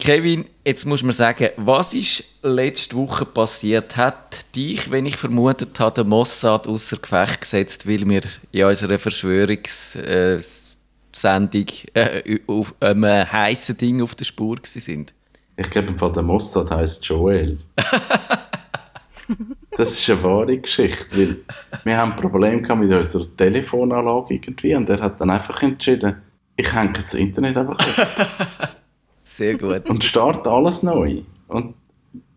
Kevin, jetzt muss man sagen, was ist letzte Woche passiert? Hat dich, wenn ich vermutet habe, der Mossad außer Gefecht gesetzt, weil wir in unserer Verschwörungssendung äh, auf einem heißen Ding auf der Spur sind? Ich glaube, im Fall der Mossad heißt Joel. das ist eine wahre Geschichte, weil wir haben ein Problem mit unserer Telefonanlage irgendwie und er hat dann einfach entschieden, ich hänge das Internet einfach ab. Sehr gut. Und starte alles neu. Und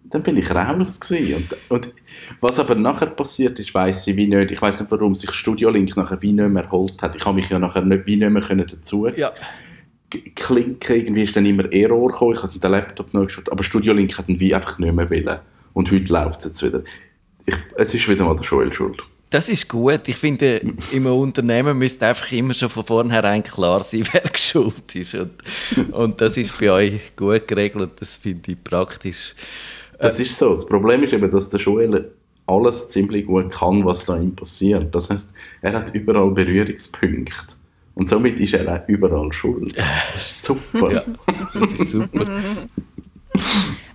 dann bin ich raus gewesen. Und, und was aber nachher passiert ist, weiß ich wie nicht. Ich weiß nicht, warum sich Studio Link nachher wie nicht mehr erholt hat. Ich habe mich ja nachher nicht, wie nicht mehr können dazu ja. klinken. Irgendwie ist dann immer Error gekommen. Ich habe den Laptop neu geschaut. Aber Studio Link hat dann wie einfach nicht mehr wollen. Und heute läuft es jetzt wieder. Ich, es ist wieder mal der Joel schuld. Das ist gut. Ich finde, im Unternehmen müsste einfach immer schon von vornherein klar sein, wer schuld ist. Und, und das ist bei euch gut geregelt. Das finde ich praktisch. Das ist so. Das Problem ist eben, dass der Joel alles ziemlich gut kann, was da ihm passiert. Das heißt, er hat überall Berührungspunkte. Und somit ist er auch überall schuld. Das ist super. ja, das ist super.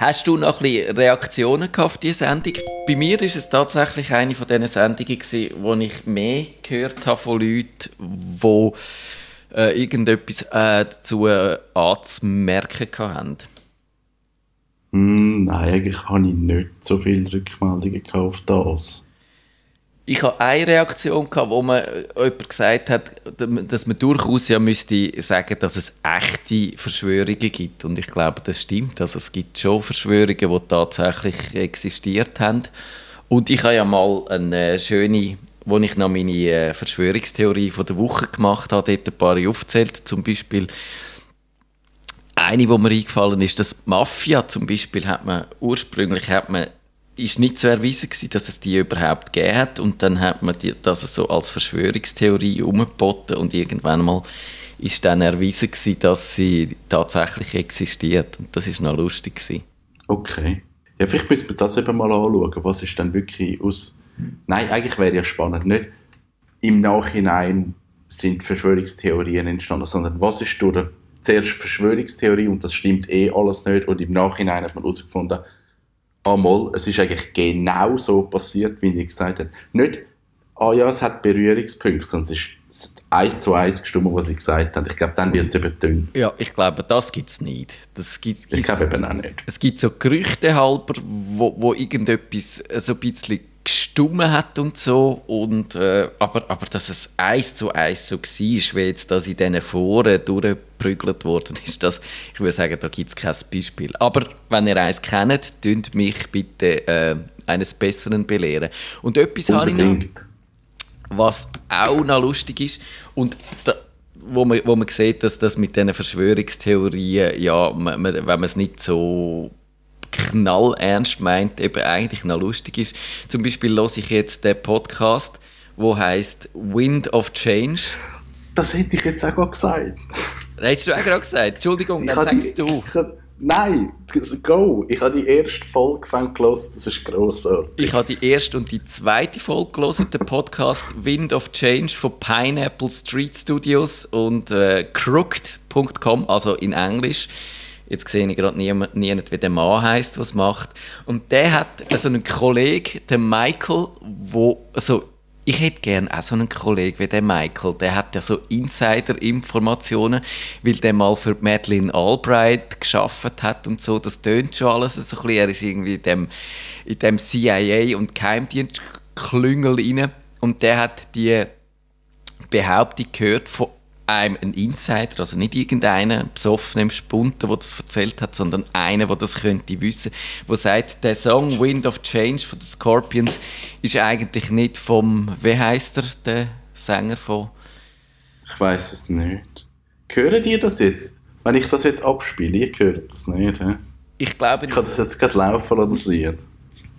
Hast du noch ein Reaktionen auf diese Sendung? Bei mir ist es tatsächlich eine von diesen Sendungen, wo ich mehr gehört habe von Leuten, die äh, irgendetwas äh, dazu äh, anzumerken haben. Mm, nein, eigentlich habe ich nicht so viele Rückmeldungen auf das ich habe eine Reaktion gehabt, wo man äh, jemand gesagt hat, dass man durchaus ja müsste sagen, dass es echte Verschwörungen gibt. Und ich glaube, das stimmt. Also es gibt schon Verschwörungen, die tatsächlich existiert haben. Und ich habe ja mal eine schöne, wo ich noch meine äh, Verschwörungstheorie von der Woche gemacht habe, dort ein paar aufgezählt. Zum Beispiel eine, die mir eingefallen ist, dass Mafia zum Beispiel hat man ursprünglich hat man ist nicht zu erweisen gewesen, dass es die überhaupt gegeben hat und dann hat man die, das so als Verschwörungstheorie umgeboten und irgendwann mal ist dann erwiesen gewesen, dass sie tatsächlich existiert und das ist noch lustig gewesen. Okay. Ja, vielleicht müssen wir das eben mal anschauen. Was ist dann wirklich aus... Nein, eigentlich wäre ja spannend. Nicht im Nachhinein sind Verschwörungstheorien entstanden, sondern was ist durch zuerst Verschwörungstheorie und das stimmt eh alles nicht und im Nachhinein hat man herausgefunden, einmal, es ist eigentlich genau so passiert, wie ich gesagt habe. Nicht, ah ja, es hat Berührungspunkte, sondern es ist eins zu eins gestimmt, was ich gesagt habe. Ich glaube, dann wird es eben dünn. Ja, ich glaube, das gibt es nicht. Das gibt, ich glaube eben auch nicht. Es gibt so Gerüchte halber, wo, wo irgendetwas so ein bisschen gestummen hat und so. Und, äh, aber, aber dass es eins zu eins so war, wie jetzt das in diesen Foren durchgeprügelt worden ist, das, ich würde sagen, da gibt es kein Beispiel. Aber wenn ihr eins kennt, tönt mich bitte äh, eines Besseren belehren. Und etwas habe ich noch, was auch noch lustig ist. Und da, wo man, wo man sieht, dass das mit diesen Verschwörungstheorien, ja, man, man, wenn man es nicht so knallernst meint, eben eigentlich noch lustig ist. Zum Beispiel höre ich jetzt den Podcast, wo heißt Wind of Change. Das hätte ich jetzt auch gesagt. Hättest du auch gerade gesagt? Entschuldigung, dann sagst die, du. Ich, nein, go! Ich habe die erste Folge gelesen, das ist grossartig. Ich habe die erste und die zweite Folge gelesen, den Podcast Wind of Change von Pineapple Street Studios und äh, crooked.com, also in Englisch. Jetzt sehe ich gerade niemand, niemand wie der Mann heißt, was macht. Und der hat so einen Kollegen, den Michael, wo also ich hätte gerne auch so einen Kollegen wie der Michael. Der hat ja so Insider-Informationen, weil der mal für Madeleine Albright geschafft hat und so. Das tönt schon alles so ein bisschen. Er ist irgendwie in dem, in dem CIA und Geheimdienst-Klüngel rein. Und der hat die Behauptung gehört von einem ein Insider, also nicht irgendeiner besoffen im Spunten, der das erzählt hat, sondern einer, der das könnte wissen, der sagt, der Song Wind of Change von den Scorpions ist eigentlich nicht vom, wie heißt er, der Sänger von? Ich weiß es nicht. Hören ihr das jetzt? Wenn ich das jetzt abspiele, ihr hört das nicht, he? Ich glaube nicht. Ich kann das jetzt gerade laufen lassen, das Lied.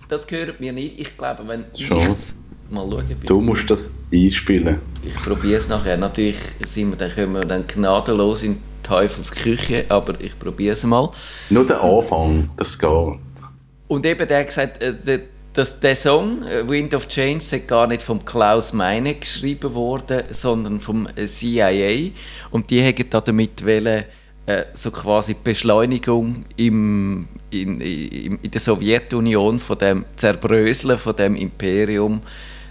Das hört mir nicht. Ich glaube, wenn ich Mal schauen. Du musst das einspielen. Ich probiere es nachher. Natürlich sind wir, dann kommen wir dann gnadenlos in Teufels Küche, aber ich probiere es mal. Nur der Anfang, das geht. Und eben, der hat gesagt, äh, dass der Song äh, Wind of Change ist gar nicht vom Klaus Meine geschrieben worden, sondern vom CIA. Und die haben damit wollen, äh, so quasi Beschleunigung im, in, in, in der Sowjetunion von dem Zerbröseln von dem Imperium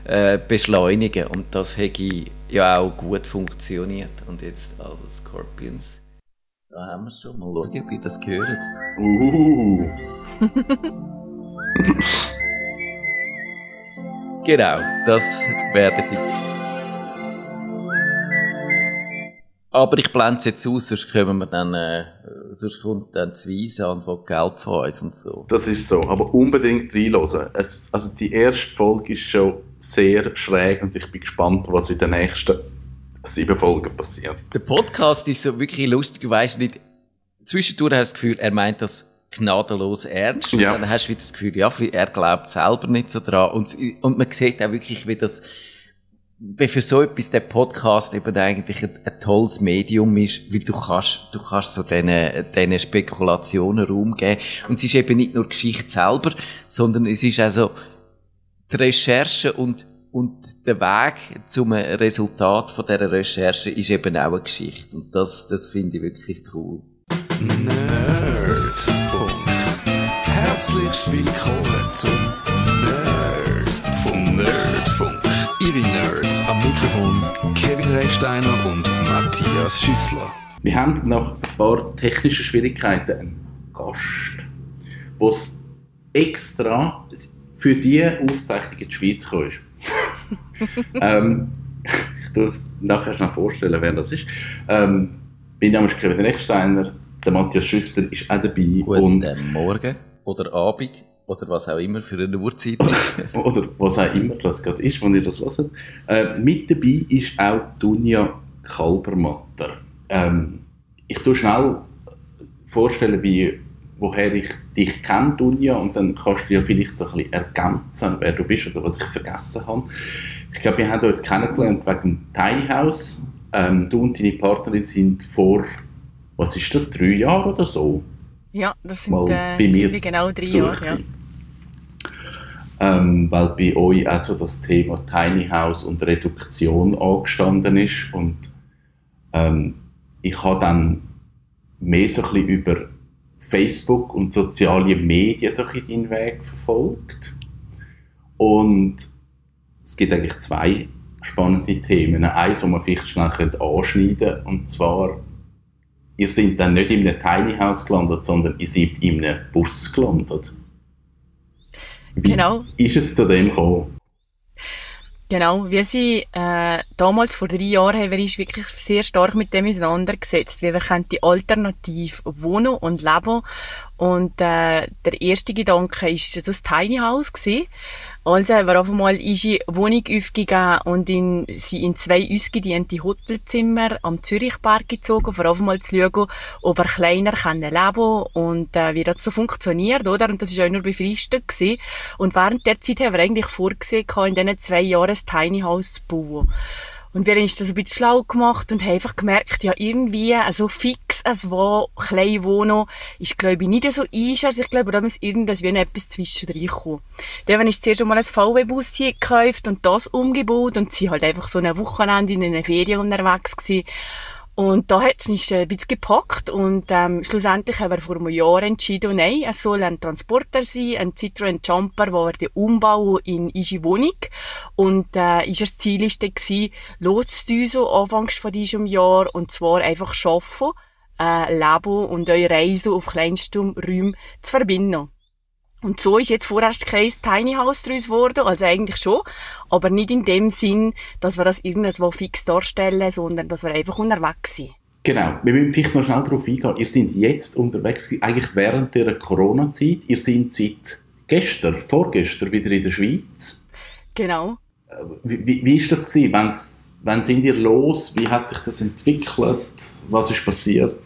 äh, beschleunigen. Und das hätte ja auch gut funktioniert. Und jetzt also Scorpions. Da haben wir schon. Mal schauen ob ihr das gehört. Uh. genau das werden die Aber ich blende es jetzt aus, sonst kommen wir dann, äh, sonst kommt dann das Weise an von Geld von uns und so. Das ist so, aber unbedingt reinhören. Es, also die erste Folge ist schon sehr schräg und ich bin gespannt, was in den nächsten sieben Folgen passiert. Der Podcast ist so wirklich lustig, du weißt nicht, zwischendurch hast du das Gefühl, er meint das gnadenlos ernst. Ja. Und dann hast du wieder das Gefühl, ja, er glaubt selber nicht so dran. Und, und man sieht auch wirklich, wie das, wie für so etwas der Podcast eben eigentlich ein, ein tolles Medium ist, weil du kannst, du kannst so diesen, diesen Spekulationen Raum geben. Und es ist eben nicht nur Geschichte selber, sondern es ist also die Recherche und, und der Weg zum Resultat von dieser Recherche ist eben auch eine Geschichte. Und das, das finde ich wirklich cool. Nerdfunk. Herzlich willkommen zum Nerd vom Nerdfunk. Ihre Nerds am Mikrofon Kevin Recksteiner und Matthias Schüssler. Wir haben nach ein paar technischen Schwierigkeiten einen Gast, der extra für diese Aufzeichnung in die Schweiz gekommen ist. ähm, ich tue es nachher schnell vorstellen, wer das ist. Ähm, mein Name ist Kevin Recksteiner, der Matthias Schüssler ist auch dabei. und Guten Morgen oder Abend oder was auch immer für eine Uhrzeit ist. oder was auch immer das gerade ist, wenn ihr das hört. Äh, mit dabei ist auch Dunja Kalbermatter. Ähm, ich tue schnell vorstellen, wie, woher ich dich kenne, Dunja, und dann kannst du ja vielleicht so ein bisschen ergänzen, wer du bist oder was ich vergessen habe. Ich glaube, wir haben uns kennengelernt wegen dem Tiny House. Ähm, du und deine Partnerin sind vor, was ist das, drei Jahre oder so? Ja, das sind, äh, bei sind mir wir genau drei Jahre. Ja. Ähm, weil bei euch auch so das Thema Tiny House und Reduktion angestanden ist und ähm, ich habe dann mehr so ein bisschen über Facebook und soziale Medien so ein deinen Weg verfolgt und es gibt eigentlich zwei spannende Themen. Eins, das man vielleicht schnell anschneiden könnte, und zwar ihr seid dann nicht in einem Tiny House gelandet, sondern ihr seid in einem Bus gelandet. Wie Genau. ist es zu dem gekommen? Genau, wir sind äh, damals vor drei Jahren haben wir uns wirklich sehr stark mit dem auseinandergesetzt, wie wir die alternativ wohnen und leben und äh, der erste Gedanke ist so das Tiny House gewesen. Also haben wir auf einmal unsere Wohnung aufgegeben und in, sie in zwei ausgediente Hotelzimmer am Zürichberg gezogen, vor allem mal zu schauen, ob wir kleiner können leben und äh, wie das so funktioniert, oder? Und das ist auch nur befristet gewesen. Und während der Zeit haben wir eigentlich vorgesehen, in diesen zwei Jahren ein Tiny House zu bauen. Und wir haben uns das ein bisschen schlau gemacht und haben einfach gemerkt, ja, irgendwie, also fix, als wo klein wohnen, ist, glaube ich, nicht so eins. Also ich glaube, da muss irgendwas wie noch etwas zwischendrin kommen. Dann wir uns zuerst einmal ein VW-Bus gekauft und das umgebaut und sie halt einfach so ein Wochenende in einer Ferien unterwegs gewesen. Und da hat es uns ein bisschen gepackt und ähm, schlussendlich haben wir vor einem Jahr entschieden, nein, es soll ein Transporter sein, ein Citroën Jumper, wo wir den umbauen in unsere Wohnung. Und äh, ist Ziel ist dann gewesen, loszutun, so anfangs von diesem Jahr, und zwar einfach schaffen, äh, leben und eure Reise auf kleinstem Räumen zu verbinden. Und so ist jetzt vorerst kein Tiny House daraus geworden, also eigentlich schon, aber nicht in dem Sinn, dass wir das irgendwo fix darstellen, sondern dass wir einfach unterwegs sind. Genau, wir müssen vielleicht noch schnell darauf eingehen. Ihr seid jetzt unterwegs, eigentlich während der Corona-Zeit. Ihr seid seit gestern, vorgestern wieder in der Schweiz. Genau. Wie, wie, wie ist das gewesen? Wenn's, wann sind ihr los? Wie hat sich das entwickelt? Was ist passiert?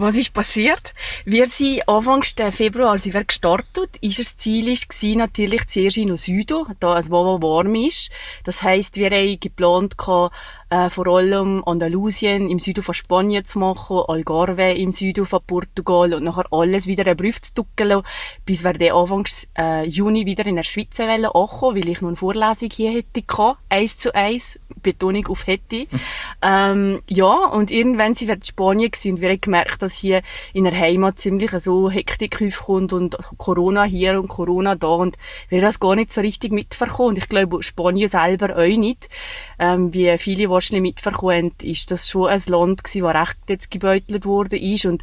Was ist passiert? Wir sind Anfang Februar als wir gestartet. Ist das Ziel gewesen, natürlich zuerst in den Süden, da es warm ist. Das heisst, wir haben geplant, äh, vor allem Andalusien im Süden von Spanien zu machen, Algarve im Süden von Portugal und nachher alles wieder einen Brief zu tuckeln, bis wir dann Anfang äh, Juni wieder in der Schweiz ankommen, weil ich noch eine Vorlesung hier hätte gehabt, eins zu eins, Betonung auf hätte. ähm, ja, und irgendwann sind wir in Spanien gewesen, und wir haben gemerkt, dass hier in der Heimat ziemlich so Hektik aufkommt und Corona hier und Corona da und wir das gar nicht so richtig mitverkommen. Und ich glaube, Spanien selber auch nicht. Ähm, wie viele wahrscheinlich mitverkommen, ist das schon ein Land gewesen, das recht jetzt gebeutelt worden ist und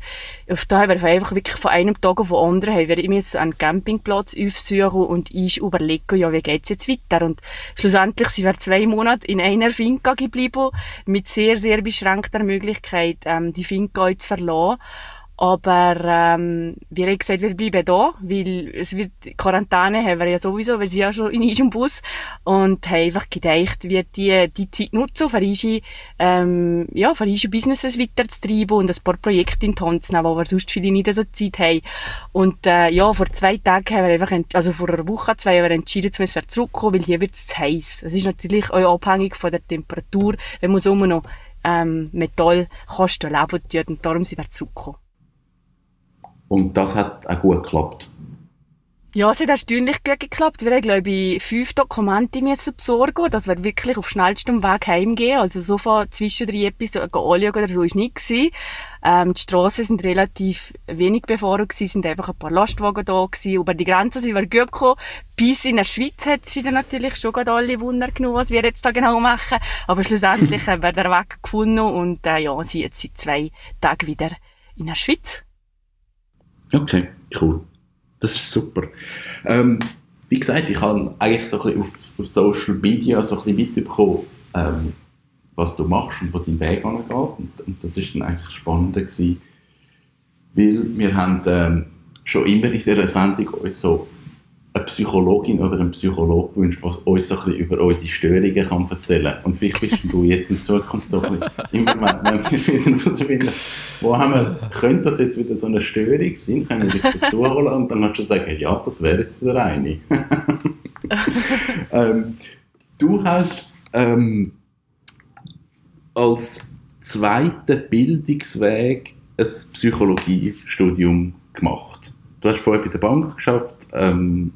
auf da haben einfach wirklich von einem Tag auf den anderen haben wir jetzt einen Campingplatz aufsuchen und ich überlege, ja, wie geht's jetzt weiter? Und schlussendlich sind wir zwei Monate in einer Finca geblieben, mit sehr, sehr beschränkter Möglichkeit, ähm, die Finca zu verlassen. Aber ähm, wir haben gesagt, wir bleiben da, weil es wird Quarantäne haben wir ja sowieso, wir sind ja schon in unserem Bus und haben einfach gedacht, wir die, die Zeit nutzen, für unsere, ähm, ja, für unsere Businesses weiterzutreiben und ein paar Projekte in die Hand zu nehmen, wo wir sonst viele nicht so Zeit haben. Und äh, ja, vor zwei Tagen haben wir einfach, also vor einer Woche, zwei, haben wir entschieden, dass wir zurückkommen, weil hier wird es heiß. Es ist natürlich auch abhängig von der Temperatur, wenn man so noch ähm, Metall kosten leben tut und darum sind wir zurückgekommen. Und das hat auch gut geklappt. Ja, es hat erstaunlich gut geklappt. Wir haben, glaube ich, fünf Dokumente müssen besorgen, dass wir wirklich auf schnellstem Weg heimgehen. Also so von zwischen drei Episoden anschauen oder so ist nicht gewesen. Ähm, die Strassen sind relativ wenig befahren gewesen, sind einfach ein paar Lastwagen da gewesen. Über die Grenze sind wir gut gekommen. Bis in der Schweiz hat es natürlich schon gerade alle Wunder genommen, was wir jetzt da genau machen. Aber schlussendlich haben wir den Weg gefunden und, äh, ja, sind jetzt seit zwei Tagen wieder in der Schweiz. Okay, cool. Das ist super. Ähm, wie gesagt, ich habe eigentlich so ein bisschen auf, auf Social Media so ein bisschen mitbekommen, ähm, was du machst und wo dein Weg angeht. Und, und das ist dann eigentlich spannend gewesen, weil wir haben ähm, schon immer in dieser Sendung uns so eine Psychologin oder einen Psychologen gewünscht, der uns so ein bisschen über unsere Störungen kann erzählen kann. Und vielleicht bist du jetzt in Zukunft so ein bisschen, immer wenn wir wieder herausfinden, wo haben wir, könnte das jetzt wieder so eine Störung sein, können wir dich dazu holen und dann kannst du sagen, ja, das wäre jetzt wieder eine. ähm, du hast ähm, als zweiten Bildungsweg ein Psychologiestudium gemacht. Du hast vorher bei der Bank geschafft, ähm,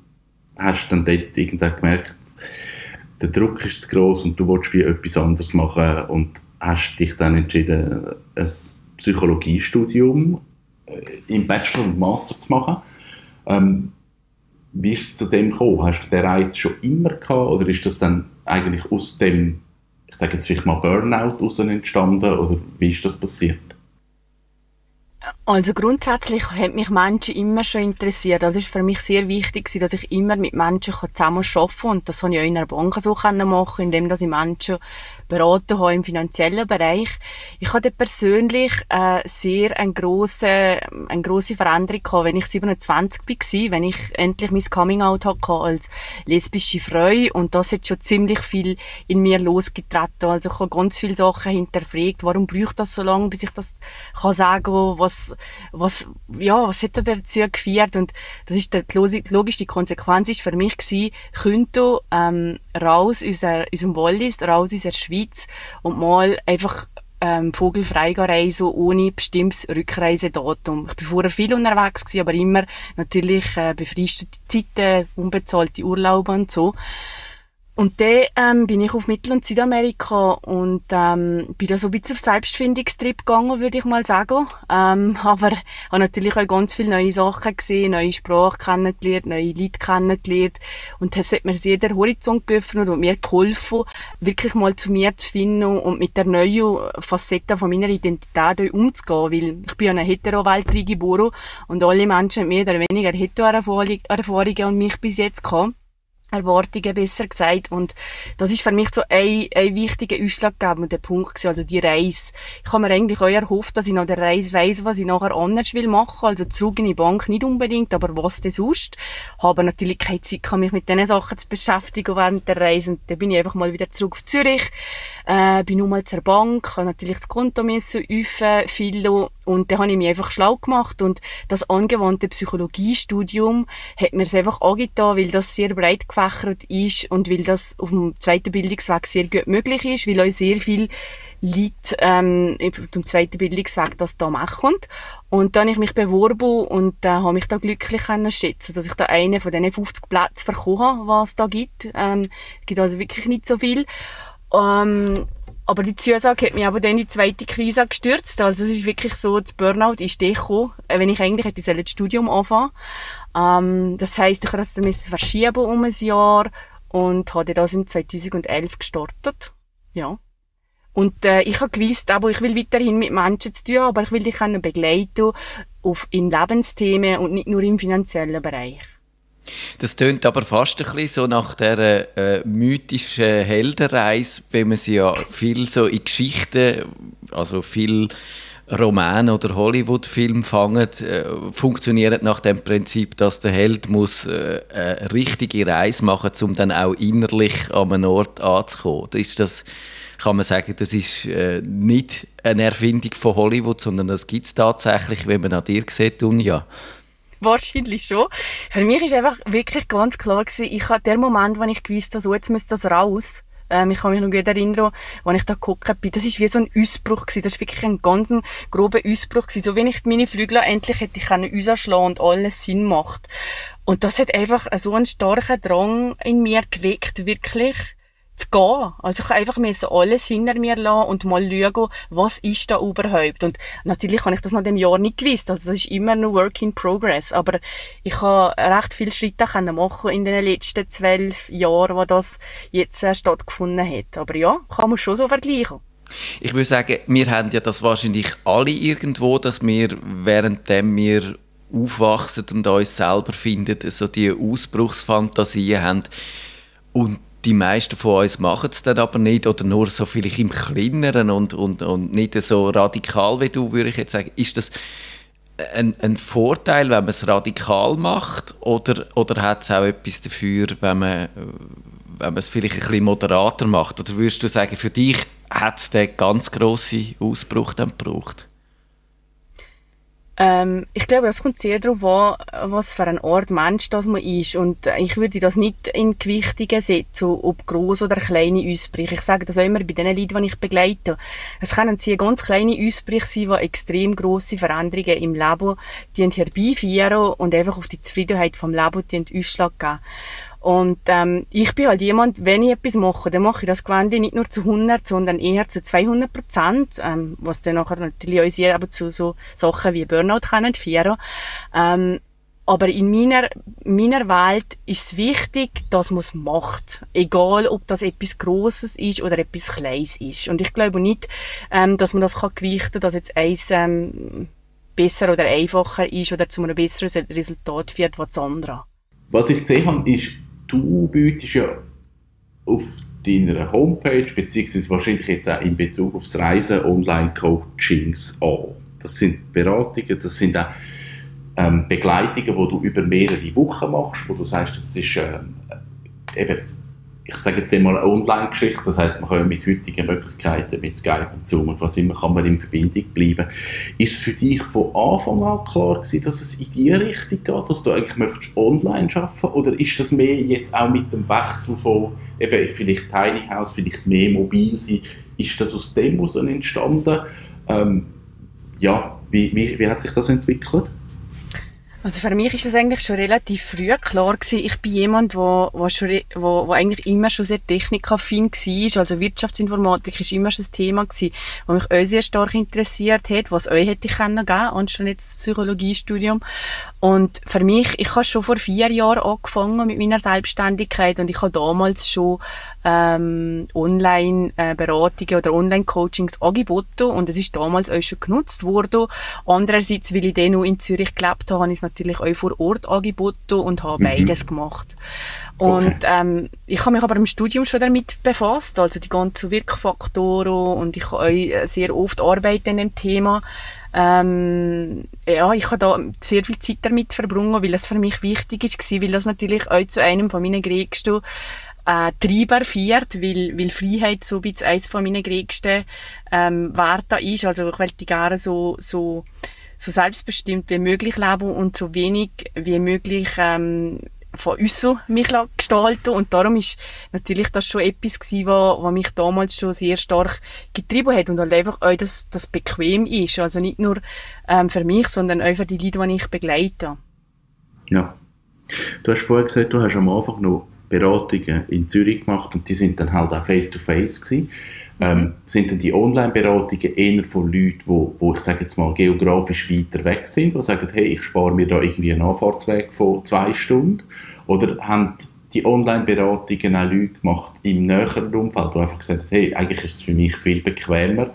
hast dann dort irgendwann gemerkt, der Druck ist zu groß und du willst wie etwas anderes machen und hast dich dann entschieden, ein Psychologiestudium äh, im Bachelor und Master zu machen. Ähm, wie ist es zu dem gekommen? Hast du den Reiz schon immer gehabt oder ist das dann eigentlich aus dem, ich sage jetzt vielleicht mal Burnout heraus entstanden oder wie ist das passiert? Also grundsätzlich hat mich Menschen immer schon interessiert. Das ist für mich sehr wichtig, dass ich immer mit Menschen zusammen arbeiten kann. Und das habe ich auch in einer Bank so machen indem ich Menschen beraten habe im finanziellen Bereich. Ich hatte persönlich äh, sehr eine grosse, eine grosse Veränderung gehabt, wenn ich 27 war, wenn ich endlich mein Coming-out hatte als lesbische Frau. Und das hat schon ziemlich viel in mir losgetreten. Also ich habe ganz viele Sachen hinterfragt. Warum braucht das so lange, bis ich das kann sagen, was, was, ja, was hat dazu geführt? Und das ist die logischste Konsequenz ist für mich gewesen, könnte, ähm, raus aus unserem Wallis, raus aus der Schweiz und mal einfach ähm, vogelfrei reisen ohne bestimmtes Rückreisedatum. Ich bin vorher viel unterwegs gewesen, aber immer natürlich äh, befristete Zeiten, unbezahlte Urlaube und so. Und dann ähm, bin ich auf Mittel- und Südamerika und ähm, bin da so ein bisschen auf Selbstfindungstrip gegangen, würde ich mal sagen. Ähm, aber habe natürlich auch ganz viele neue Sachen gesehen, neue Sprache kennengelernt, neue Leute kennengelernt. Und das hat mir sehr den Horizont geöffnet und mir geholfen, wirklich mal zu mir zu finden und mit der neuen Facette von meiner Identität umzugehen. Weil ich bin ja eine hetero-Welt geboren und alle Menschen haben mehr oder weniger hetero-Erfahrungen und mich bis jetzt gehabt. Erwartungen besser gesagt. Und das ist für mich so ein, ein wichtiger ausschlaggebender Punkt gewesen, also die Reise. Ich habe mir eigentlich auch erhofft, dass ich nach der Reise weiss, was ich nachher anders will machen. Also zurück in die Bank nicht unbedingt, aber was denn sonst. Habe natürlich keine Zeit, mich mit diesen Sachen zu beschäftigen während der Reise. Und dann bin ich einfach mal wieder zurück auf Zürich, äh, bin nun mal zur Bank, habe natürlich das Konto müssen öffnen, viel Und dann habe ich mich einfach schlau gemacht und das angewandte Psychologiestudium hat mir es einfach angetan, weil das sehr breit gefächert ist und weil das auf dem zweiten Bildungsweg sehr gut möglich ist, weil auch sehr viel Leute ähm, auf dem zweiten Bildungsweg das da machen. Und dann habe ich mich beworben und äh, habe mich da glücklich können schätzen, dass ich da einen von diesen 50 Plätzen bekommen habe, was es da gibt. Ähm, es gibt also wirklich nicht so viel. Ähm, aber die Zusage hat mich aber dann in die zweite Krise gestürzt. Also es ist wirklich so, das Burnout ist gekommen, äh, wenn ich eigentlich hätte das Studium anfangen ähm, Das heisst, ich musste das verschieben um ein Jahr und habe das im 2011 gestartet. Ja. Und äh, ich habe gewusst, aber ich will weiterhin mit Menschen zu tun, aber ich will dich begleiten auf in Lebensthemen und nicht nur im finanziellen Bereich. Das tönt aber fast ein bisschen so nach der äh, mythischen Heldenreise, wenn man sie ja viel so in Geschichten, also viel Roman oder Hollywood-Film fangen, äh, funktioniert nach dem Prinzip, dass der Held muss äh, eine richtige Reise machen, um dann auch innerlich an einem Ort anzukommen. Ist das, kann man sagen, das ist äh, nicht eine Erfindung von Hollywood, sondern das gibt es tatsächlich, wenn man an dir sieht, Dunja. Wahrscheinlich schon. Für mich ist einfach wirklich ganz klar gewesen, ich hatte der Moment, wo ich gewusst habe, so jetzt muss das raus. Ähm, ich kann mich noch gut erinnern, als ich da geguckt bin. Das ist wie so ein Ausbruch gewesen. Das ist wirklich ein ganz grober Ausbruch gewesen. So wenn ich meine Flügel endlich hätte ich rausschlagen und alles Sinn macht. Und das hat einfach so einen starken Drang in mir geweckt, wirklich zu gehen. Also ich einfach müssen alles hinter mir lassen und mal schauen, was ist da überhaupt. Und natürlich habe ich das nach dem Jahr nicht gewusst. Also das ist immer ein Work in Progress. Aber ich habe recht viele Schritte können machen in den letzten zwölf Jahren, wo das jetzt äh, stattgefunden hat. Aber ja, kann man schon so vergleichen. Ich würde sagen, wir haben ja das wahrscheinlich alle irgendwo, dass wir, währenddem wir aufwachsen und uns selber finden, so die Ausbruchsfantasien haben. Und die meisten von uns machen es dann aber nicht oder nur so vielleicht im Kleineren und, und, und nicht so radikal wie du, würde ich jetzt sagen. Ist das ein, ein Vorteil, wenn man es radikal macht oder, oder hat es auch etwas dafür, wenn man, wenn man es vielleicht ein bisschen moderater macht? Oder würdest du sagen, für dich hat es den ganz grossen Ausbruch dann gebraucht? Ähm, ich glaube, das kommt sehr darauf an, was für ein Art Mensch das man ist. Und ich würde das nicht in Gewichtungen setzen, ob groß oder kleine Ausbrüche. Ich sage das auch immer bei den Leuten, die ich begleite. Es können sehr ganz kleine Ausbrüche sein, die extrem grosse Veränderungen im Leben herbeiführen und einfach auf die Zufriedenheit vom Leben Ausschlag geben. Und ähm, ich bin halt jemand, wenn ich etwas mache, dann mache ich das Gewende nicht nur zu 100, sondern eher zu 200 Prozent, ähm, was dann nachher natürlich uns aber zu so Sachen wie Burnout können führen. Ähm, aber in meiner, meiner Welt ist es wichtig, dass man es macht. Egal, ob das etwas Grosses ist oder etwas Kleines ist. Und ich glaube nicht, ähm, dass man das kann gewichten kann, dass jetzt eins ähm, besser oder einfacher ist oder zu einem besseren Resultat führt als das andere. Was ich gesehen habe, ist, du bietest ja auf deiner Homepage, beziehungsweise wahrscheinlich jetzt auch in Bezug aufs Reisen, Online-Coachings an. Das sind Beratungen, das sind auch ähm, Begleitungen, die du über mehrere Wochen machst, wo du sagst, das ist ähm, eben ich sage jetzt einmal eine Online-Geschichte, das heißt, man kann mit heutigen Möglichkeiten, mit Skype und Zoom und was immer, kann man in Verbindung bleiben. Ist es für dich von Anfang an klar gewesen, dass es in die Richtung geht, dass du eigentlich möchtest online arbeiten oder ist das mehr jetzt auch mit dem Wechsel von eben vielleicht Tiny House, vielleicht mehr mobil sein, ist das aus dem heraus entstanden? Ähm, ja, wie, wie, wie hat sich das entwickelt? Also für mich ist das eigentlich schon relativ früh klar gewesen. Ich bin jemand, wo, wo, schon, wo, wo eigentlich immer schon sehr technikaffin war. Also Wirtschaftsinformatik ist immer schon das Thema gewesen, was mich auch sehr stark interessiert hat, was euch hätte ich können geben, anstatt jetzt das Psychologiestudium. Und für mich, ich habe schon vor vier Jahren angefangen mit meiner Selbstständigkeit und ich habe damals schon ähm, Online-Beratungen oder Online-Coachings angeboten und es ist damals auch schon genutzt worden. Andererseits, weil ich dann noch in Zürich gelebt habe, habe ich es natürlich auch vor Ort angeboten und habe mhm. beides gemacht. Und okay. ähm, ich habe mich aber im Studium schon damit befasst, also die ganzen Wirkfaktoren und ich habe auch sehr oft Arbeit an dem Thema. Ähm, ja, ich habe da sehr viel Zeit damit verbrungen, weil das für mich wichtig ist, weil das natürlich auch zu einem von meinen größten äh, Treiber fährt, weil, weil Freiheit so ein eines von meinen größten ähm, Werte ist. Also ich möchte gerne so, so so selbstbestimmt wie möglich leben und so wenig wie möglich ähm, von uns mich gestalten und darum ist natürlich das schon etwas gewesen, was, was mich damals schon sehr stark getrieben hat und halt einfach auch, dass das bequem ist, also nicht nur ähm, für mich, sondern auch für die Leute, die ich begleite. Ja. Du hast vorher gesagt, du hast am Anfang noch Beratungen in Zürich gemacht und die sind dann halt auch face-to-face gewesen. Ähm, sind denn die Online-Beratungen eher von Leuten, wo, wo ich sage jetzt mal geografisch weiter weg sind, die sagen, hey, ich spare mir da irgendwie einen Anfahrtsweg von zwei Stunden? Oder haben die Online-Beratungen auch Leute gemacht im näheren Umfeld, die einfach gesagt haben, hey, eigentlich ist es für mich viel bequemer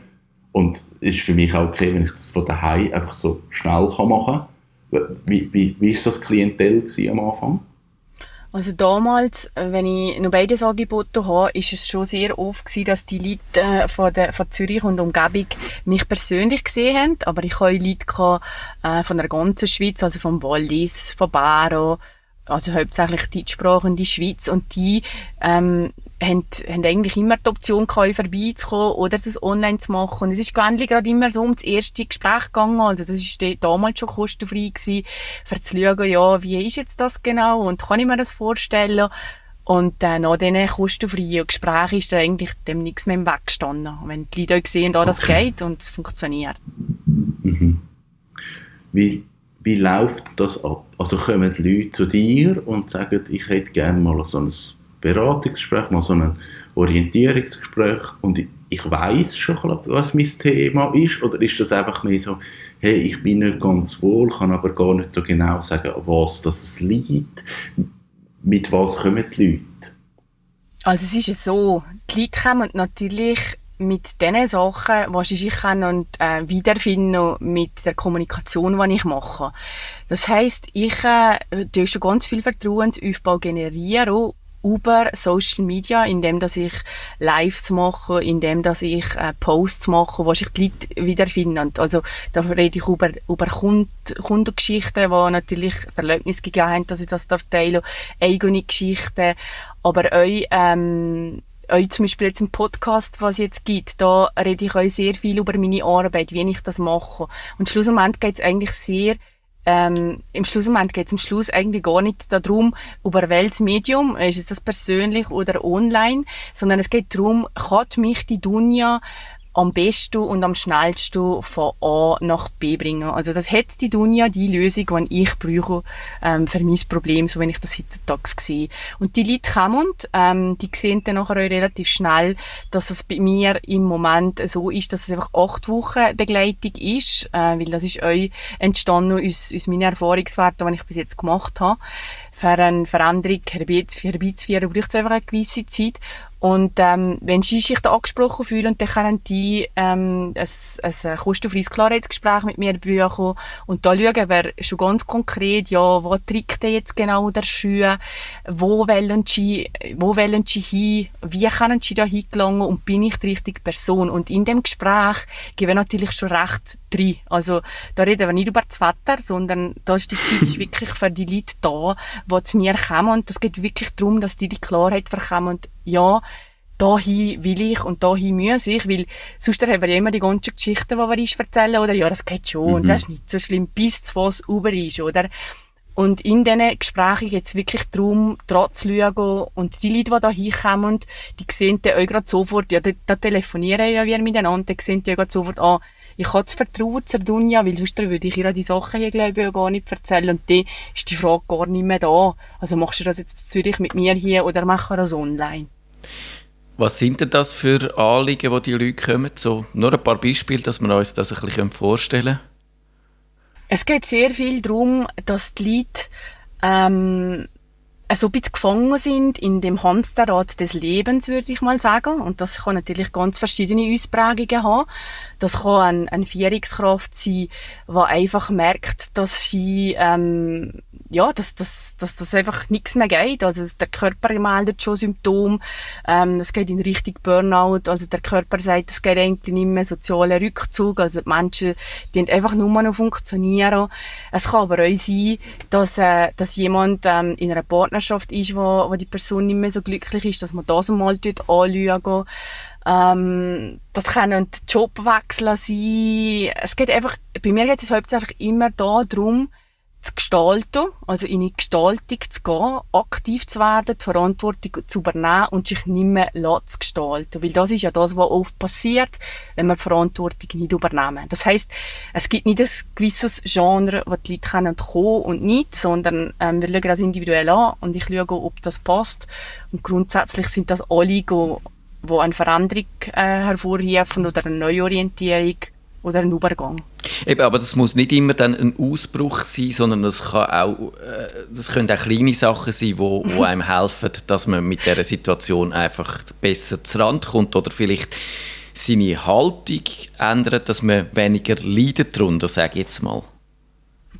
und ist für mich auch okay, wenn ich das von daheim einfach so schnell machen kann. Wie, wie, wie ist das Klientel am Anfang? Also damals, äh, wenn ich noch beides angeboten habe, ist es schon sehr oft gewesen, dass die Leute äh, von, der, von Zürich und Umgebung mich persönlich gesehen haben, aber ich hatte Leute gehabt, äh, von der ganzen Schweiz, also vom Wallis, von Baro, also hauptsächlich Deutschsprache in die Schweiz. Und die ähm, haben, haben eigentlich immer die Option gehabt, vorbeizukommen oder das online zu machen. Und es ist gewöhnlich gerade immer so um das erste Gespräch gegangen. Also das ist damals schon kostenfrei gewesen, für zu schauen, ja, wie ist jetzt das genau und kann ich mir das vorstellen? Und äh, nach diesen kostenfreien Gesprächen ist da eigentlich dem nichts mehr im Weg gestanden. Wenn die Leute sehen, da das okay. geht und es funktioniert. Mhm. Wie, wie läuft das ab? Also kommen die Leute zu dir und sagen, ich hätte gerne mal so ein Beratungsgespräch, mal so ein Orientierungsgespräch und ich, ich weiß schon, was mein Thema ist oder ist das einfach mehr so, hey, ich bin nicht ganz wohl, kann aber gar nicht so genau sagen, was das liegt. Mit was kommen die Leute? Also es ist ja so, die Leute kommen natürlich mit den Sachen, was ich kann und äh, wiederfinden mit der Kommunikation, die ich mache. Das heißt, ich äh, schon ganz viel Vertrauensaufbau generieren über Social Media, indem dass ich Lives mache, indem dass ich äh, Posts mache, wo sich die Leute wiederfinden. Also da rede ich über, über Kund Kundengeschichten, die natürlich Erlebnis gegeben haben, dass ich das dort teile, eigene Geschichten, aber auch ähm, euch zum Beispiel jetzt im Podcast, was es jetzt gibt, da rede ich euch sehr viel über meine Arbeit, wie ich das mache. Und schlussendlich geht es eigentlich sehr ähm, im Schlussmoment geht es am Schluss eigentlich gar nicht darum, über welches Medium, ist es das persönlich oder online, sondern es geht darum, kann mich die Dunja am besten und am schnellsten von A nach B bringen. Also das hat die Dunja die Lösung, die ich brauche ähm, für mein Problem, so wenn ich das heutzutage sehe. Und die Leute kommen, ähm, die sehen dann nachher relativ schnell, dass es bei mir im Moment so ist, dass es einfach acht Wochen Begleitung ist, äh, weil das ist euch entstanden aus, aus meinen Erfahrungswerten, die ich bis jetzt gemacht habe. Für eine Veränderung herbeizuführen braucht es einfach eine gewisse Zeit. Und ähm, wenn sie sich da angesprochen fühlen, dann können die ähm, ein, ein kostenfreies Klarheitsgespräch mit mir buchen und da schauen wir schon ganz konkret, ja, wo trägt denn jetzt genau der Schuh, wo wollen sie, wo wollen sie hin, wie können sie da hingelangen und bin ich die richtige Person? Und in dem Gespräch geben wir natürlich schon recht drin. Also da reden wir nicht über das Wetter, sondern da ist die Zeit ist wirklich für die Leute da, die zu mir kommen und das geht wirklich darum, dass die die Klarheit verkommen ja, dahin will ich und dahin muss ich, weil sonst haben wir ja immer die ganzen Geschichten, die wir uns erzählen, oder ja, das geht schon mhm. und das ist nicht so schlimm, bis zu was über ist, oder? Und in diesen Gesprächen geht es wirklich darum, dran zu schauen und die Leute, die da hinkommen, die sehen dann auch gerade sofort, ja, da, telefonieren ja wir miteinander, die sehen ja gerade sofort, ah, ich habe das Vertrauen zur Dunja, weil sonst würde ich ihr die Sachen hier, glaube ich, gar nicht erzählen. Und dann ist die Frage gar nicht mehr da. Also machst du das jetzt in Zürich mit mir hier oder machen wir das online? Was sind denn das für Anliegen, die die Leute kommen? So, nur ein paar Beispiele, dass wir uns das ein bisschen vorstellen können. Es geht sehr viel darum, dass die Leute ähm, so ein bisschen gefangen sind in dem Hamsterrad des Lebens, würde ich mal sagen. Und das kann natürlich ganz verschiedene Ausprägungen haben. Das kann eine, eine Führungskraft sein, die einfach merkt, dass sie ähm, ja, dass, dass, dass das einfach nichts mehr geht. Also der Körper meldet schon Symptome, ähm, es geht in Richtung Burnout, also der Körper sagt, es geht eigentlich nicht mehr, sozialer Rückzug, also die Menschen, die einfach nur noch funktionieren. Es kann aber auch sein, dass, äh, dass jemand ähm, in einer Partnerschaft ist, wo, wo die Person nicht mehr so glücklich ist, dass man das mal anschauen Ähm, das können Jobwechsel sein. Es geht einfach, bei mir geht es hauptsächlich immer darum, zu gestalten, also in die Gestaltung zu gehen, aktiv zu werden, die Verantwortung zu übernehmen und sich nicht mehr zu gestalten. Weil das ist ja das, was oft passiert, wenn wir Verantwortung nicht übernehmen. Das heisst, es gibt nicht ein gewisses Genre, wo die Leute können kommen und nicht, sondern ähm, wir schauen das individuell an und ich schaue, ob das passt. Und grundsätzlich sind das alle, die eine Veränderung äh, hervorrufen oder eine Neuorientierung oder einen Übergang. Eben, aber das muss nicht immer dann ein Ausbruch sein, sondern das, kann auch, äh, das können auch kleine Sachen sein, wo, wo einem helfen, dass man mit dieser Situation einfach besser zu Rand kommt oder vielleicht seine Haltung ändert, dass man weniger leidet darunter, sage ich jetzt mal.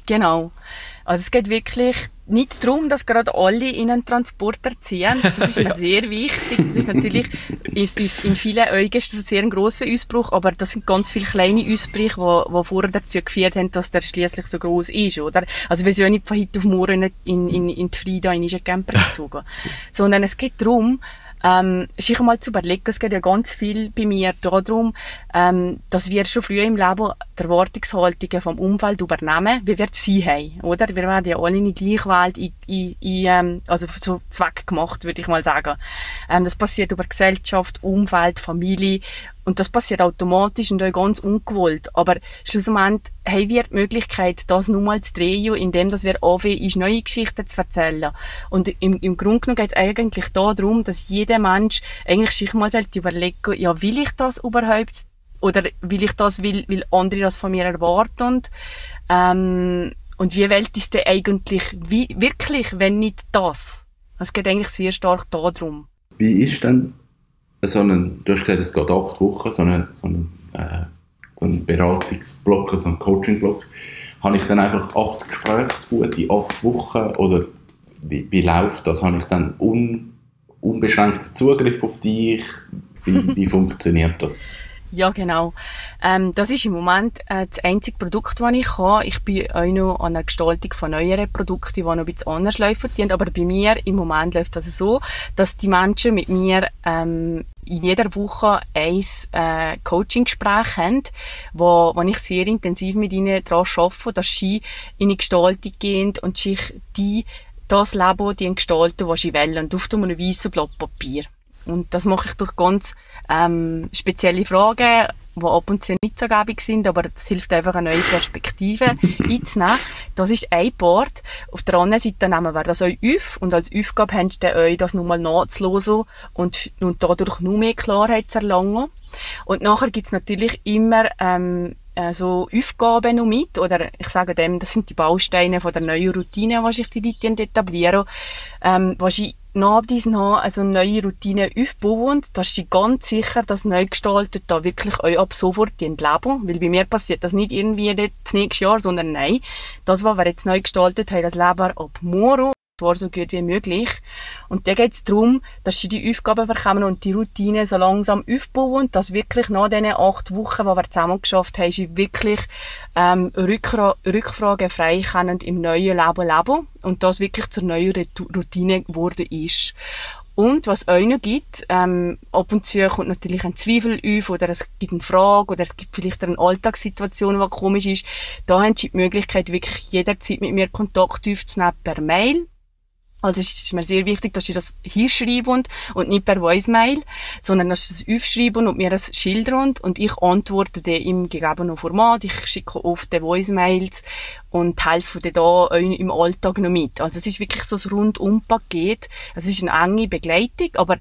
Genau. Also es geht wirklich nicht darum, dass gerade alle in einen Transporter ziehen. Das ist mir sehr wichtig. Das ist natürlich in vielen Augen ist das ein sehr grosser Ausbruch, aber das sind ganz viele kleine Ausbrüche, die, die vorher dazu geführt haben, dass der schließlich so groß ist, oder? Also wir sind ja nicht von heute auf morgen in, in, in die Frieda in Camper gezogen. Sondern es geht darum, ähm, sich einmal zu überlegen, es geht ja ganz viel bei mir darum, ähm, dass wir schon früh im Leben die Erwartungshaltungen vom Umfeld übernehmen, wie wir sie haben, oder? Wir werden ja alle in die gleiche Welt, in, in, in, ähm, also zu Zweck gemacht, würde ich mal sagen. Ähm, das passiert über Gesellschaft, Umfeld, Familie und das passiert automatisch und auch ganz ungewollt. Aber schlussendlich haben wir die Möglichkeit, das nur mal zu drehen, indem wir anfangen, neue Geschichten zu erzählen. Und im, im Grunde genommen geht es eigentlich darum, dass jeder Mensch eigentlich sich mal überlegen ja, will ich das überhaupt? Oder will ich das, weil, weil andere das von mir erwarten? Ähm, und wie Welt ist denn eigentlich wie, wirklich, wenn nicht das? Es geht eigentlich sehr stark darum. Wie ist denn so einen, du hast gesagt, es geht acht Wochen, so einen, so einen, äh, so einen Beratungsblock, so einen Coachingblock. Habe ich dann einfach acht Gespräche zu gut in acht Wochen oder wie, wie läuft das? Habe ich dann un, unbeschränkten Zugriff auf dich? Wie, wie funktioniert das? Ja, genau. Ähm, das ist im Moment äh, das einzige Produkt, das ich habe. Ich bin auch noch an der Gestaltung von neueren Produkten, die noch ein bisschen anders laufen. Aber bei mir im Moment läuft das so, dass die Menschen mit mir ähm, in jeder Woche ein äh, Coaching-Gespräch haben, wo, wo ich sehr intensiv mit ihnen daran arbeite, dass sie in die Gestaltung gehen und sich die das Leben, die gestalten, was sie wollen, auf einem weißen Blatt Papier. Und das mache ich durch ganz ähm, spezielle Fragen, die ab und zu nicht so gäbig sind, aber das hilft einfach, eine neue Perspektive einzunehmen. Das ist ein Part. Auf der anderen Seite nehmen wir das euch auf und als Aufgabe habt ihr euch das nochmal nachzulosen und, und dadurch noch mehr Klarheit zu erlangen. Und nachher gibt's natürlich immer ähm, äh, so Aufgaben noch mit, oder ich sage dem, das sind die Bausteine von der neuen Routine, was ich die Leute etablieren, ähm, was ich nach diesem haben, also neue Routine aufbauen, dass sie ganz sicher das neu gestaltet, da wirklich euch ab sofort leben. Weil bei mir passiert das nicht irgendwie das nächste Jahr, sondern nein. Das, was wir jetzt neu gestaltet haben, das Leben ab morgen war so gut wie möglich. Und da geht es darum, dass sie die Aufgaben bekommen und die Routine so langsam aufbauen, dass wirklich nach diesen acht Wochen, die wir zusammen geschafft haben, sie wirklich ähm, Rückfra rückfragefrei können im neuen Leben leben und das wirklich zur neuen Routine geworden ist. Und was auch noch gibt, ähm, ab und zu kommt natürlich ein Zweifel auf oder es gibt eine Frage oder es gibt vielleicht eine Alltagssituation, die komisch ist. Da haben Sie die Möglichkeit, wirklich jederzeit mit mir Kontakt aufzunehmen per Mail also es ist mir sehr wichtig, dass ich das hier schreibe und nicht per Voicemail, sondern dass ich das aufschreibe und mir das schildern und ich antworte dann im gegebenen Format. Ich schicke oft die Voicemails und helfe dir da im Alltag noch mit. Also es ist wirklich so ein Rundum-Paket. Es ist eine enge Begleitung, aber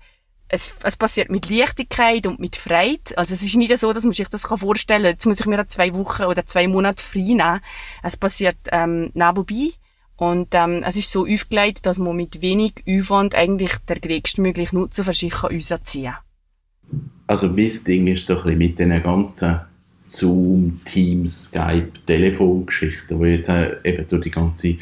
es, es passiert mit Leichtigkeit und mit Freude. Also es ist nicht so, dass man sich das vorstellen kann. Jetzt muss ich mir zwei Wochen oder zwei Monate frei nehmen. Es passiert ähm, nebenbei und ähm, es ist so aufgelegt, dass man mit wenig Aufwand eigentlich der größtmögliche Nutzen für sich kann ziehen Also mein Ding ist so ein mit diesen ganzen Zoom, Teams, Skype, Telefongeschichten, die jetzt äh, eben durch die ganze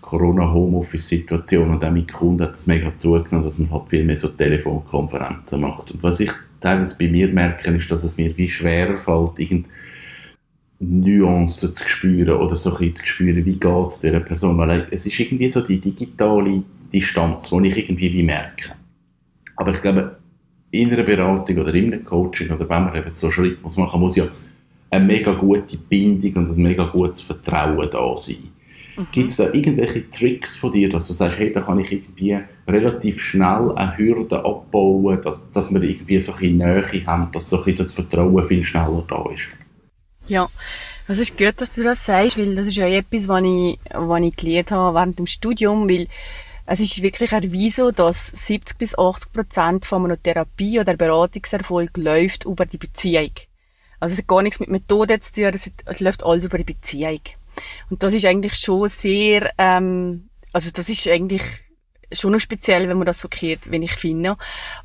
Corona-Homeoffice-Situation und auch mit Kunden hat das mega zugenommen, dass man halt viel mehr so Telefonkonferenzen macht. Und was ich teilweise bei mir merke, ist, dass es mir wie schwerer fällt, irgend Nuancen zu spüren oder so ein zu spüren, wie geht es dieser Person. Weil es ist irgendwie so die digitale Distanz, die ich irgendwie wie merke. Aber ich glaube, in einer Beratung oder in einem Coaching oder wenn man eben so einen Schritt muss machen muss, ja eine mega gute Bindung und ein mega gutes Vertrauen da sein. Mhm. Gibt es da irgendwelche Tricks von dir, dass du sagst, hey, da kann ich irgendwie relativ schnell eine Hürde abbauen, dass, dass wir irgendwie so ein Nähe haben, dass so ein das Vertrauen viel schneller da ist? Ja, es ist gut, dass du das sagst, weil das ist ja etwas, was ich, was ich gelernt habe während dem Studium, weil es ist wirklich erwiesen, dass 70 bis 80 Prozent von einer Therapie oder Beratungserfolg läuft über die Beziehung. Also es hat gar nichts mit Methoden zu tun, es läuft alles über die Beziehung. Und das ist eigentlich schon sehr, ähm, also das ist eigentlich schon noch speziell, wenn man das so kehrt, wenn ich finde.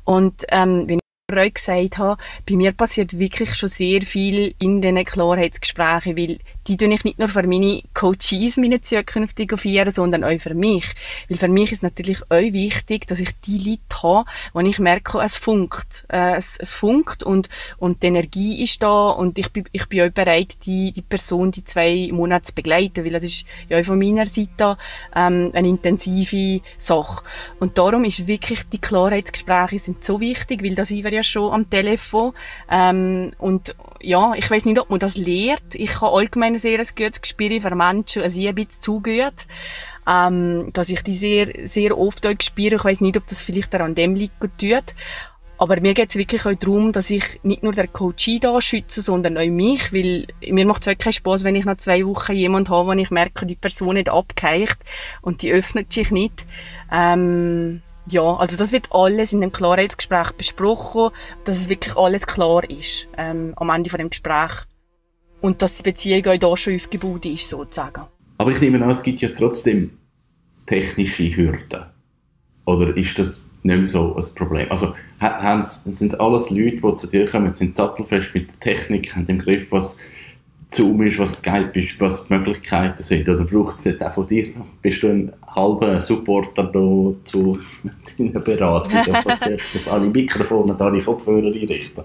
Und ähm, wenn ich gesagt habe, bei mir passiert wirklich schon sehr viel in diesen Klarheitsgesprächen, weil die tue ich nicht nur für meine Coaches, meine zukünftigen vier, sondern auch für mich. Weil für mich ist natürlich auch wichtig, dass ich die Leute habe, wo ich merke, es funkt. Äh, es, es funkt und, und die Energie ist da und ich bin, ich bin auch bereit, die, die Person die zwei Monate zu begleiten, weil das ist ja auch von meiner Seite ähm, eine intensive Sache. Und darum ist wirklich, die Klarheitsgespräche sind so wichtig, weil da sind wir ja schon am Telefon ähm, und ja, ich weiß nicht, ob man das lehrt. Ich habe allgemein ein sehr gutes Gespür für Menschen, also ich ein bisschen zu gut, ähm, dass ich die sehr, sehr oft auch spüre. Ich weiß nicht, ob das vielleicht an dem liegt, tut. Aber mir geht es wirklich auch darum, dass ich nicht nur der Coachie da schütze, sondern auch mich, weil mir macht es wirklich keinen Spaß, wenn ich nach zwei Wochen jemanden habe, wo ich merke, die Person nicht abgeheicht und die öffnet sich nicht. Ähm, ja, also das wird alles in dem Klarheitsgespräch besprochen, dass es wirklich alles klar ist ähm, am Ende von dem Gespräch und dass die Beziehung auch da schon aufgebaut ist, sozusagen. Aber ich nehme an, es gibt ja trotzdem technische Hürden. Oder ist das nicht mehr so ein Problem? Also sind alles Leute, die zu dir kommen, sind sattelfest mit der Technik, haben im Griff, was Zoom ist, was Skype ist, was die Möglichkeiten sind? Oder braucht es nicht auch von dir? Bist du ein halber Supporter da zu deiner Beratung? dass alle Mikrofone und alle Kopfhörer einrichten?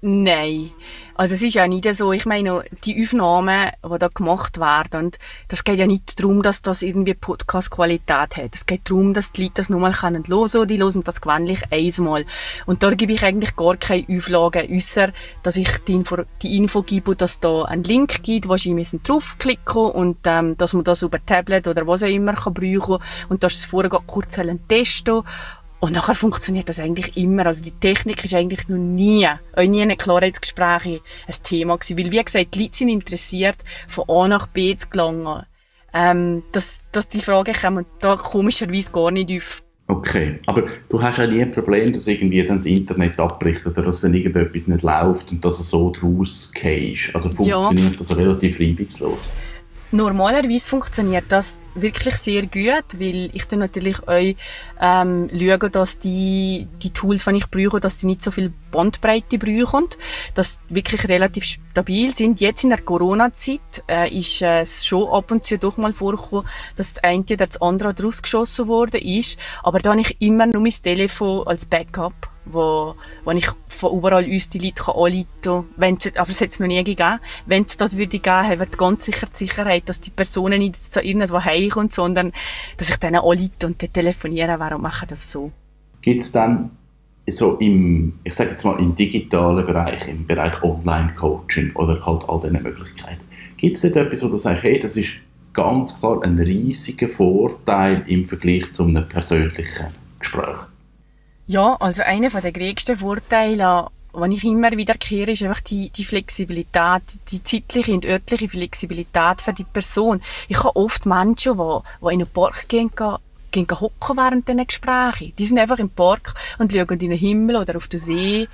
Nein. Also es ist ja nicht so, ich meine, die Aufnahmen, die da gemacht werden, und das geht ja nicht darum, dass das irgendwie Podcast-Qualität hat. Es geht darum, dass die Leute das nochmal hören können. Die hören das gewöhnlich einmal. Und da gebe ich eigentlich gar keine Auflagen, außer dass ich die Info, die Info gebe, dass da einen Link gibt, wo sie müssen draufklicken und ähm, dass man das über Tablet oder was auch immer kann brauchen und dass es vorher kurz testen und nachher funktioniert das eigentlich immer. Also die Technik ist eigentlich noch nie, auch nie in Klarheitsgesprächen ein Thema gewesen. Weil, wie gesagt, die Leute sind interessiert, von A nach B zu gelangen. Ähm, dass, dass die Frage kommen da komischerweise gar nicht auf. Okay, aber du hast ja nie ein Problem, dass irgendwie dann das Internet abbricht oder dass dann irgendetwas nicht läuft und dass es so draus gehst. Also funktioniert ja. das relativ reibungslos? Normalerweise funktioniert das wirklich sehr gut, weil ich dann natürlich euch ähm, schaue, dass die, die Tools, die ich brauche, dass die nicht so viel Bandbreite brauchen, dass die wirklich relativ stabil sind. Jetzt in der Corona-Zeit äh, ist es schon ab und zu doch mal vorgekommen, dass das eine oder das andere draus geschossen worden ist, aber da habe ich immer nur mein Telefon als Backup wo, wo ich von überall uns die Leute anrufen kann. Aber es hat es noch nie gegeben. Wenn es das würde geben, haben wir ganz sicher die Sicherheit, dass die Personen nicht zu irgendwo heimkommen, sondern dass ich denen anrufe und dann telefonieren Warum machen das so. Gibt es dann so im, ich sage jetzt mal, im digitalen Bereich, im Bereich Online-Coaching oder halt all diese Möglichkeiten, gibt es dort etwas, wo du sagst, hey, das ist ganz klar ein riesiger Vorteil im Vergleich zu einem persönlichen Gespräch? Ja, also einer der größten Vorteile, die ich immer wiederkehre, ist einfach die, die Flexibilität, die zeitliche und örtliche Flexibilität für die Person. Ich habe oft Menschen, die, die in einen Park gehen, gehen hocken während diesen Gesprächen. Die sind einfach im Park und schauen in den Himmel oder auf den See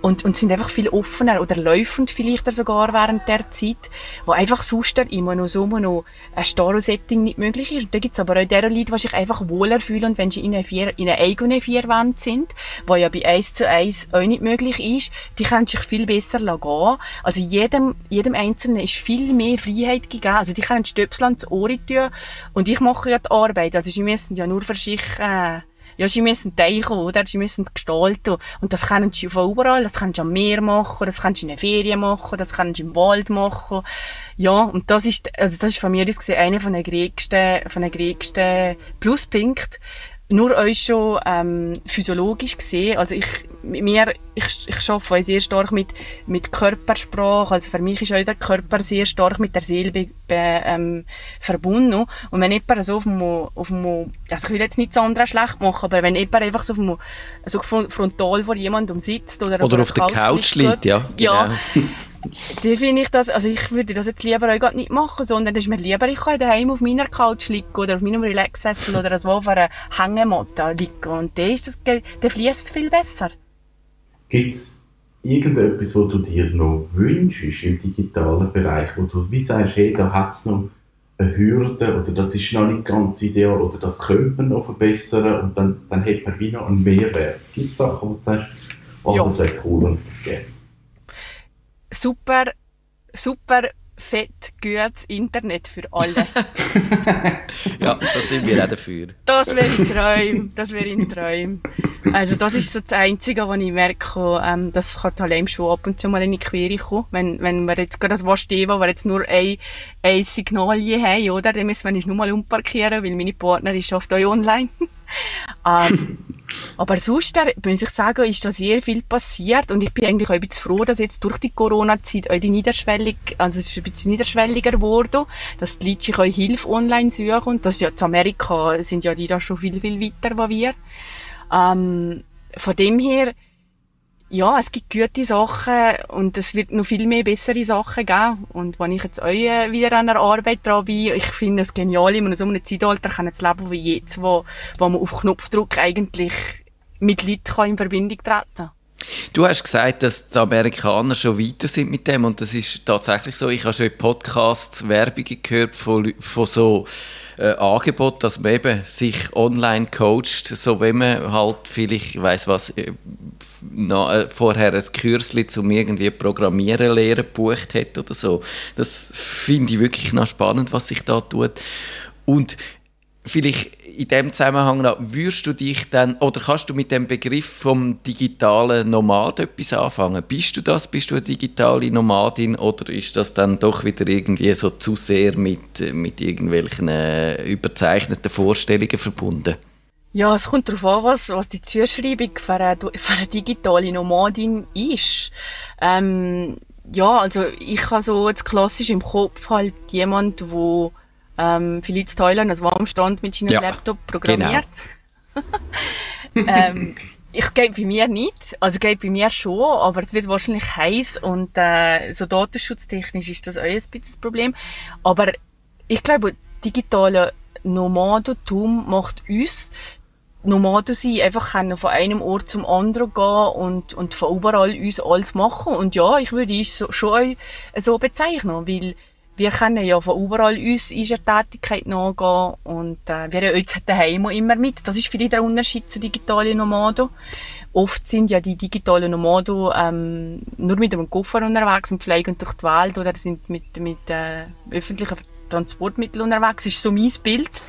und, und sind einfach viel offener oder läufend vielleicht sogar während der Zeit, wo einfach sonst immer noch so noch ein Staro-Setting nicht möglich ist. Und da gibt's aber auch der Leute, die sich einfach wohler fühlen und wenn sie in einer, vier, in einer eigenen Vierwand sind, wo ja bei eins zu eins auch nicht möglich ist, die können sich viel besser gehen. Also jedem, jedem Einzelnen ist viel mehr Freiheit gegeben. Also die können Stöpsel ans Ohr tun und ich mache ja die Arbeit. Also sie müssen ja nur für sich äh, ja, sie müssen teichen, oder? Sie müssen gestalten. Und das können sie von überall. Das können sie am Meer machen, das können sie in der Ferien machen, das können sie im Wald machen. Ja, und das ist, also das ist von mir aus gesehen einer von den größten, von den größten Pluspunkten. nur euch schon ähm, physiologisch gesehen, also ich, mir, ich, ich arbeite sehr stark mit, mit Körpersprache, also für mich ist auch der Körper sehr stark mit der Seele be, ähm, verbunden und wenn jemand so auf dem, auf dem, also ich will jetzt nichts anderes schlecht machen, aber wenn jemand einfach so, auf dem, so frontal vor jemandem sitzt oder, oder auf, auf der Couch liegt, ja. ja dann finde ich das, also ich würde das jetzt lieber auch nicht machen, sondern es ist mir lieber, ich kann daheim auf meiner Couch liegen oder auf meinem Relaxsessel oder so auf einer Hängematte liegen und dann, ist das, dann fließt es viel besser. Gibt es irgendetwas, was du dir noch wünschst im digitalen Bereich, wo du wie sagst, hey, da hat es noch eine Hürde oder das ist noch nicht ganz ideal oder das könnte man noch verbessern und dann, dann hat man wie noch einen Mehrwert. Gibt es Sachen, wo du sagst, oh, ja. das wäre cool, wenn es das gäbe? super, super fett gutes Internet für alle. ja, das sind wir auch dafür. Das wäre ein Traum, das wäre ein Traum. Also das ist so das Einzige, was ich merke, ähm, das kann halt schon ab und zu mal in die Quere kommen. Wenn, wenn wir jetzt gerade das Waschstehen, wo wir jetzt nur ein, ein Signal je haben, oder? Dann müssen wir nicht nur mal umparkieren, weil meine Partnerin schafft euch online. ähm, aber sonst, muss ich sagen, ist da sehr viel passiert und ich bin eigentlich auch ein bisschen froh, dass jetzt durch die Corona-Zeit auch die Niederschwellig, also es ist ein bisschen niederschwelliger geworden, dass die Leute sich auch Hilfe online suchen und das ist ja, in Amerika sind ja die da schon viel, viel weiter als wir. Ähm, von dem her, ja, es gibt gute Sachen und es wird noch viel mehr bessere Sachen geben. Und wenn ich jetzt auch wieder an der Arbeit dran bin, ich finde es genial, in so einem Zeitalter kann leben wie jetzt, wo, wo man auf Knopfdruck eigentlich mit Leuten in Verbindung treten kann. Du hast gesagt, dass die Amerikaner schon weiter sind mit dem und das ist tatsächlich so. Ich habe schon in Podcasts Werbungen gehört von, von so äh, Angebot, dass man eben sich online coacht, so wenn man halt vielleicht, ich weiss was, äh, na, äh, vorher ein Kürzli zum irgendwie Programmieren lernen gebucht hat oder so. Das finde ich wirklich noch spannend, was sich da tut. Und vielleicht in dem Zusammenhang noch, würdest du dich dann, oder kannst du mit dem Begriff vom digitalen Nomad etwas anfangen? Bist du das? Bist du eine digitale Nomadin oder ist das dann doch wieder irgendwie so zu sehr mit, mit irgendwelchen äh, überzeichneten Vorstellungen verbunden? Ja, es kommt darauf an, was, was die Zuschreibung für eine, für eine digitale Nomadin ist. Ähm, ja, also ich habe so jetzt klassisch im Kopf halt jemand, der ähm, vielleicht Thailand als Warmstand mit seinem ja, Laptop programmiert. Genau. ähm, ich gehe bei mir nicht, also geht bei mir schon, aber es wird wahrscheinlich heiß und äh, so datenschutztechnisch ist das auch ein bisschen das Problem. Aber ich glaube, digitale Nomadentum macht uns Nomaden sein, einfach können von einem Ort zum anderen gehen und, und von überall uns alles machen. Und ja, ich würde es schon so bezeichnen, weil wir können ja von überall uns unserer Tätigkeit nachgehen und äh, wir haben jetzt daheim immer mit. Das ist vielleicht der Unterschied zu digitalen Nomaden. Oft sind ja die digitalen Nomaden ähm, nur mit einem Koffer unterwegs und fliegen durch die Welt oder sind mit, mit äh, öffentlichen Transportmitteln unterwegs. Das ist so mein Bild.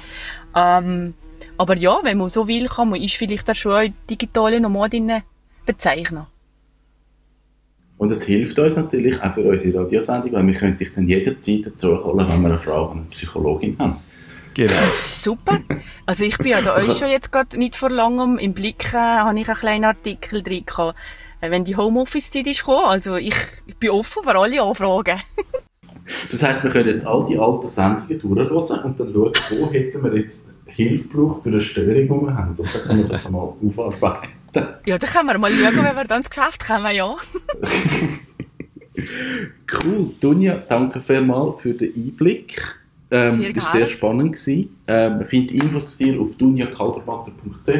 Ähm, aber ja, wenn man so will, kann man ist vielleicht auch schon digitale Nomadinnen bezeichnen. Und es hilft uns natürlich auch für unsere Radiosendung, weil wir können dich dann jederzeit dazu holen, wenn wir eine Frage an eine Psychologin haben. Genau. Super. Also ich bin ja da euch schon jetzt gerade nicht vor langem im Blick, äh, habe ich einen kleinen Artikel drin gehabt, äh, wenn die Homeoffice-Zeit ist gekommen. Also ich, ich bin offen für alle Anfragen. das heisst, wir können jetzt all die alten Sendungen durchhören und dann schauen, wo hätten wir jetzt Hilfe braucht für eine Störung, die wir haben. Und dann können wir das mal aufarbeiten. Ja, dann können wir mal schauen, wenn wir dann ins Geschäft kommen, ja. cool. Dunja, danke vielmals für den Einblick. Ähm, sehr war sehr spannend. Gewesen. Ähm, findet Infos zu dir auf dunjakalbermatter.ch.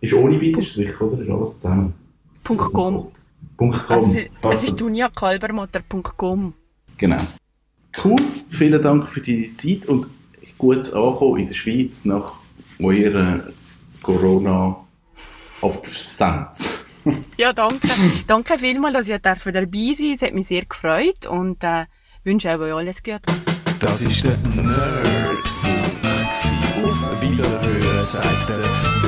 Ist ohne Bindestrich, oder? Ist alles zusammen? .com. .com. Also, es ist dunjakalbermatter.com. Genau. Cool. Vielen Dank für deine Zeit und gutes Ankommen in der Schweiz nach eurer Corona-Absenz. ja, danke. danke vielmals, dass ihr dabei sein Es hat mich sehr gefreut und äh, wünsche euch alles Gute. Das ist der Nerdfunk. Auf Wiederhören sagt der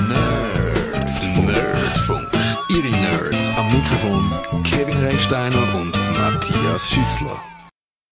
Nerdfunk. Nerdfunk. Ihre Nerds am Mikrofon Kevin Recksteiner und Matthias Schüssler.